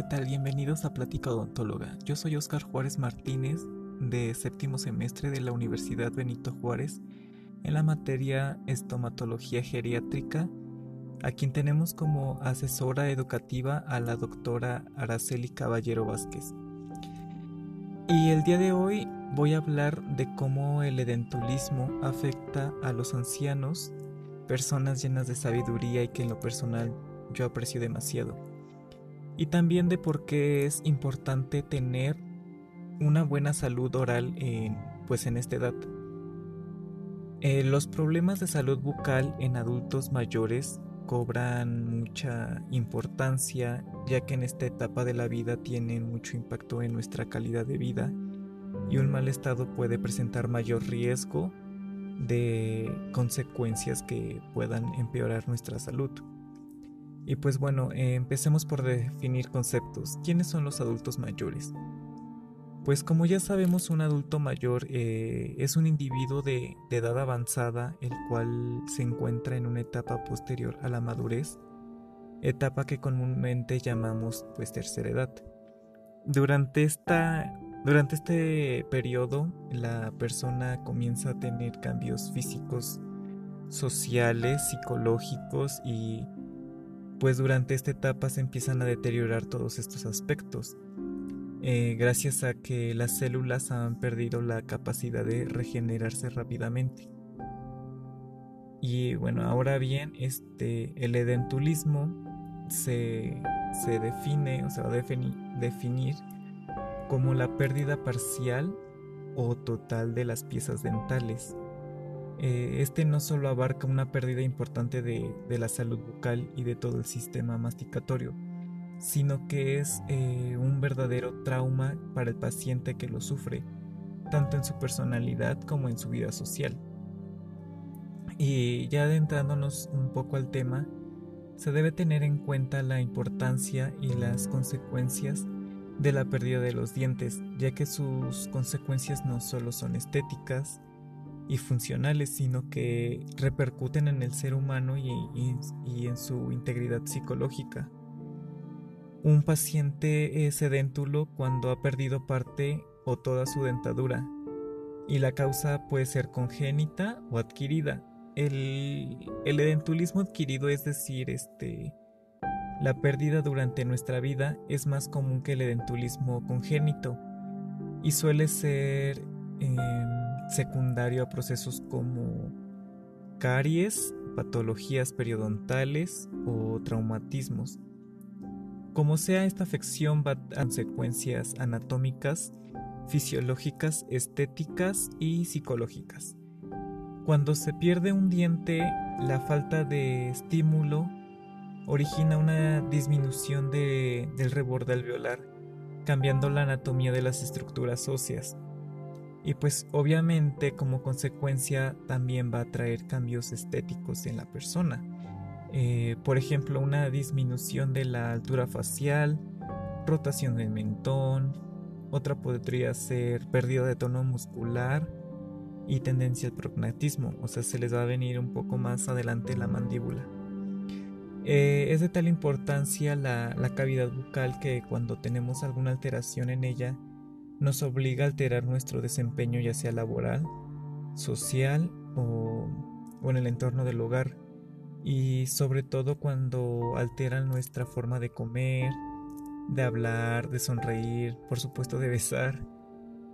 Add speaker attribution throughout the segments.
Speaker 1: ¿qué tal? Bienvenidos a Plática Odontóloga. Yo soy Oscar Juárez Martínez, de séptimo semestre de la Universidad Benito Juárez, en la materia estomatología geriátrica, a quien tenemos como asesora educativa a la doctora Araceli Caballero Vázquez. Y el día de hoy voy a hablar de cómo el edentulismo afecta a los ancianos, personas llenas de sabiduría y que en lo personal yo aprecio demasiado y también de por qué es importante tener una buena salud oral en, pues en esta edad. Eh, los problemas de salud bucal en adultos mayores cobran mucha importancia ya que en esta etapa de la vida tienen mucho impacto en nuestra calidad de vida y un mal estado puede presentar mayor riesgo de consecuencias que puedan empeorar nuestra salud. Y pues bueno, eh, empecemos por definir conceptos. ¿Quiénes son los adultos mayores? Pues como ya sabemos, un adulto mayor eh, es un individuo de, edad avanzada, el cual se encuentra en una etapa posterior a la madurez, etapa que comúnmente llamamos pues tercera edad. Durante, esta, durante este periodo, la persona comienza a tener cambios físicos, sociales, psicológicos y pues durante esta etapa se empiezan a deteriorar todos estos aspectos, eh, gracias a que las células han perdido la capacidad de regenerarse rápidamente. Y bueno, ahora bien, este, el edentulismo se, define, o se va a definir como la pérdida parcial o total de las piezas dentales eh, este no solo abarca una pérdida importante de, la salud bucal y de todo el sistema masticatorio, sino que es eh, un verdadero trauma para el paciente que lo sufre, tanto en su personalidad como en su vida social. Y ya adentrándonos un poco al tema, se debe tener en cuenta la importancia y las consecuencias de la pérdida de los dientes, ya que sus consecuencias no solo son estéticas, y funcionales, sino que repercuten en el ser humano y, en su integridad psicológica. Un paciente es edéntulo cuando ha perdido parte o toda su dentadura y la causa puede ser congénita o adquirida. El, el edentulismo adquirido, es decir, este, la pérdida durante nuestra vida es más común que el edentulismo congénito y suele ser em, secundario a procesos como caries, patologías periodontales o traumatismos. Como sea, esta afección va a consecuencias anatómicas, fisiológicas, estéticas y psicológicas. Cuando se pierde un diente, la falta de estímulo origina una disminución del reborde alveolar, cambiando la anatomía de las estructuras óseas y pues obviamente como consecuencia también va a traer cambios estéticos en la persona. Eh, por ejemplo, una disminución de la altura facial, rotación del mentón, otra podría ser pérdida de tono muscular y tendencia al prognatismo, o sea, se les va a venir un poco más adelante la mandíbula. Eh, es de tal importancia la cavidad bucal que cuando tenemos alguna alteración en ella, nos obliga a alterar nuestro desempeño ya sea laboral, social o, en el entorno del hogar y sobre todo cuando alteran nuestra forma de comer, de hablar, de sonreír, por supuesto de besar,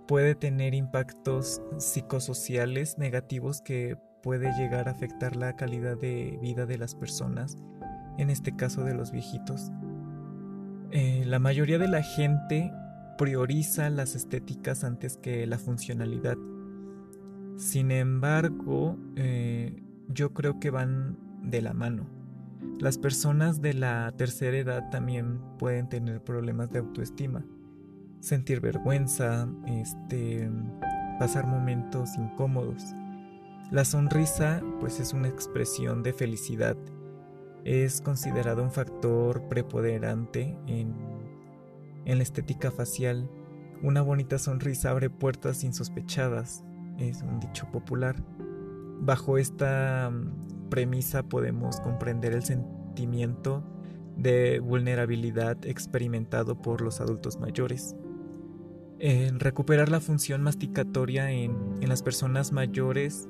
Speaker 1: puede tener impactos psicosociales negativos que puede llegar a afectar la calidad de vida de las personas, en este caso de los viejitos. Eh, la mayoría de la gente prioriza las estéticas antes que la funcionalidad. Sin embargo, eh, yo creo que van de la mano. Las personas de la tercera edad también pueden tener problemas de autoestima, sentir vergüenza, este, pasar momentos incómodos. La sonrisa, pues, es una expresión de felicidad. Es considerado un factor preponderante en en la estética facial, una bonita sonrisa abre puertas insospechadas, es un dicho popular. Bajo esta mm, premisa podemos comprender el sentimiento de vulnerabilidad experimentado por los adultos mayores. recuperar la función masticatoria en, las personas mayores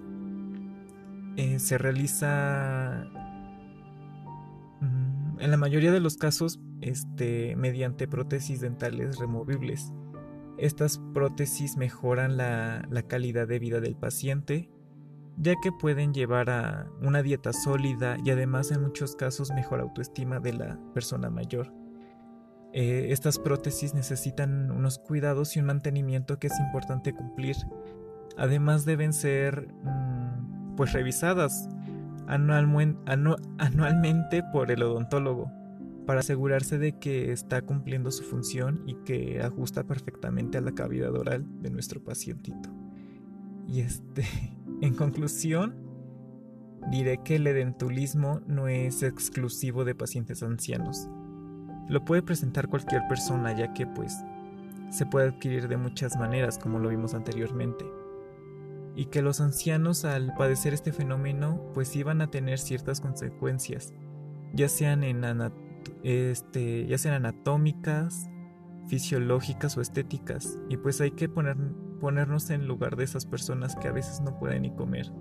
Speaker 1: eh, se realiza en la mayoría de los casos este, mediante prótesis dentales removibles. Estas prótesis mejoran la calidad de vida del paciente ya que pueden llevar a una dieta sólida y además en muchos casos mejor autoestima de la persona mayor. Eh, estas prótesis necesitan unos cuidados y un mantenimiento que es importante cumplir. Además deben ser mm, pues revisadas anualmente por el odontólogo para asegurarse de que está cumpliendo su función y que ajusta perfectamente a la cavidad oral de nuestro pacientito. Y este En conclusión, diré que el edentulismo no es exclusivo de pacientes ancianos. Lo puede presentar cualquier persona ya que pues se puede adquirir de muchas maneras como lo vimos anteriormente. Y que los ancianos al padecer este fenómeno pues iban a tener ciertas consecuencias, ya sean, en este, ya sean anatómicas, fisiológicas o estéticas. Y pues hay que poner ponernos en lugar de esas personas que a veces no pueden ni comer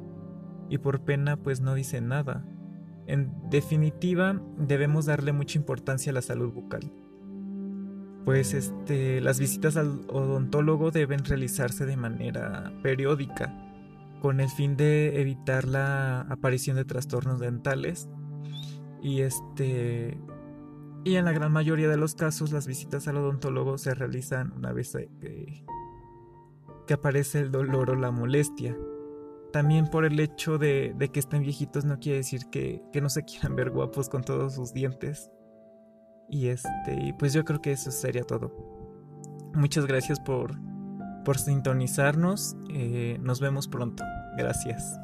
Speaker 1: y por pena pues no dicen nada. En definitiva, debemos darle mucha importancia a la salud bucal. Pues este, las visitas al odontólogo deben realizarse de manera periódica con el fin de evitar la aparición de trastornos dentales y este y en la gran mayoría de los casos las visitas al odontólogo se realizan una vez que que aparece el dolor o la molestia. También por el hecho de, que estén viejitos no quiere decir que, no se quieran ver guapos con todos sus dientes. Y este, pues yo creo que eso sería todo. Muchas gracias por, por sintonizarnos. Eh, nos vemos pronto. Gracias.